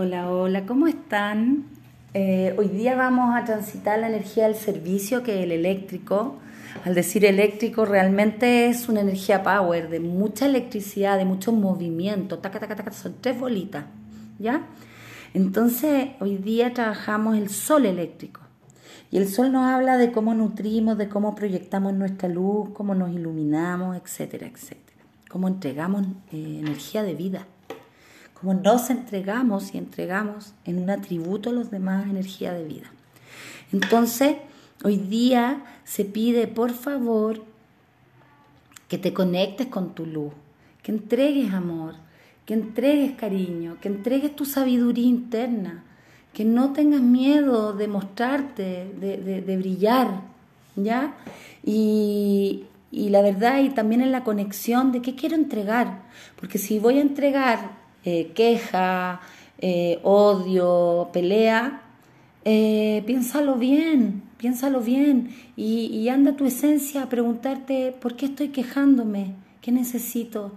Hola, hola, ¿cómo están? Eh, hoy día vamos a transitar la energía del servicio, que es el eléctrico. Al decir eléctrico, realmente es una energía power, de mucha electricidad, de mucho movimiento. Taca, taca, taca, son tres bolitas, ¿ya? Entonces, hoy día trabajamos el sol eléctrico. Y el sol nos habla de cómo nutrimos, de cómo proyectamos nuestra luz, cómo nos iluminamos, etcétera, etcétera. Cómo entregamos eh, energía de vida como nos entregamos y entregamos en un atributo a los demás energía de vida. Entonces, hoy día se pide, por favor, que te conectes con tu luz, que entregues amor, que entregues cariño, que entregues tu sabiduría interna, que no tengas miedo de mostrarte, de, brillar, ¿ya? Y, y la verdad, y también en la conexión de qué quiero entregar, porque si voy a entregar eh, queja, eh, odio, pelea, eh, piénsalo bien, piénsalo bien. Y, anda tu esencia a preguntarte por qué estoy quejándome, qué necesito,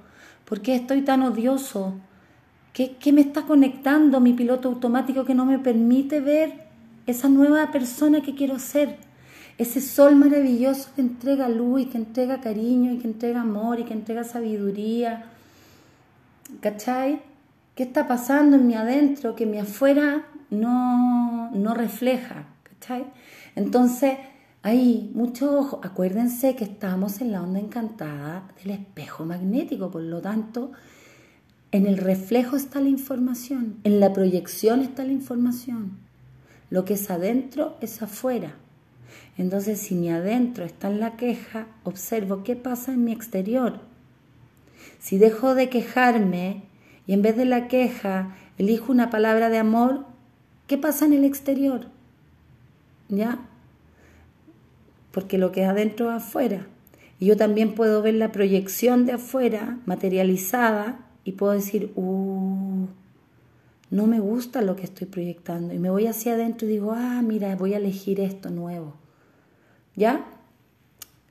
por qué estoy tan odioso, qué, qué me está conectando mi piloto automático que no me permite ver esa nueva persona que quiero ser, ese sol maravilloso que entrega luz y que entrega cariño y que entrega amor y que entrega sabiduría. ¿Cachai? ¿Qué está pasando en mi adentro que mi afuera no, no refleja? ¿Cachai? Entonces, ahí, mucho ojo. Acuérdense que estamos en la onda encantada del espejo magnético, por lo tanto, en el reflejo está la información, en la proyección está la información. Lo que es adentro es afuera. Entonces, si mi adentro está en la queja, observo qué pasa en mi exterior. Si dejo de quejarme y en vez de la queja elijo una palabra de amor, ¿qué pasa en el exterior? ¿Ya? Porque lo que es adentro es afuera. Y yo también puedo ver la proyección de afuera materializada y puedo decir, uh, no me gusta lo que estoy proyectando. Y me voy hacia adentro y digo, ah, mira, voy a elegir esto nuevo. ¿Ya?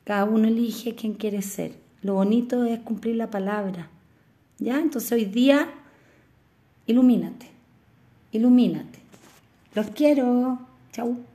Cada uno elige quién quiere ser. Lo bonito es cumplir la palabra. ¿Ya? Entonces hoy día, ilumínate, ilumínate. Los quiero. Chau.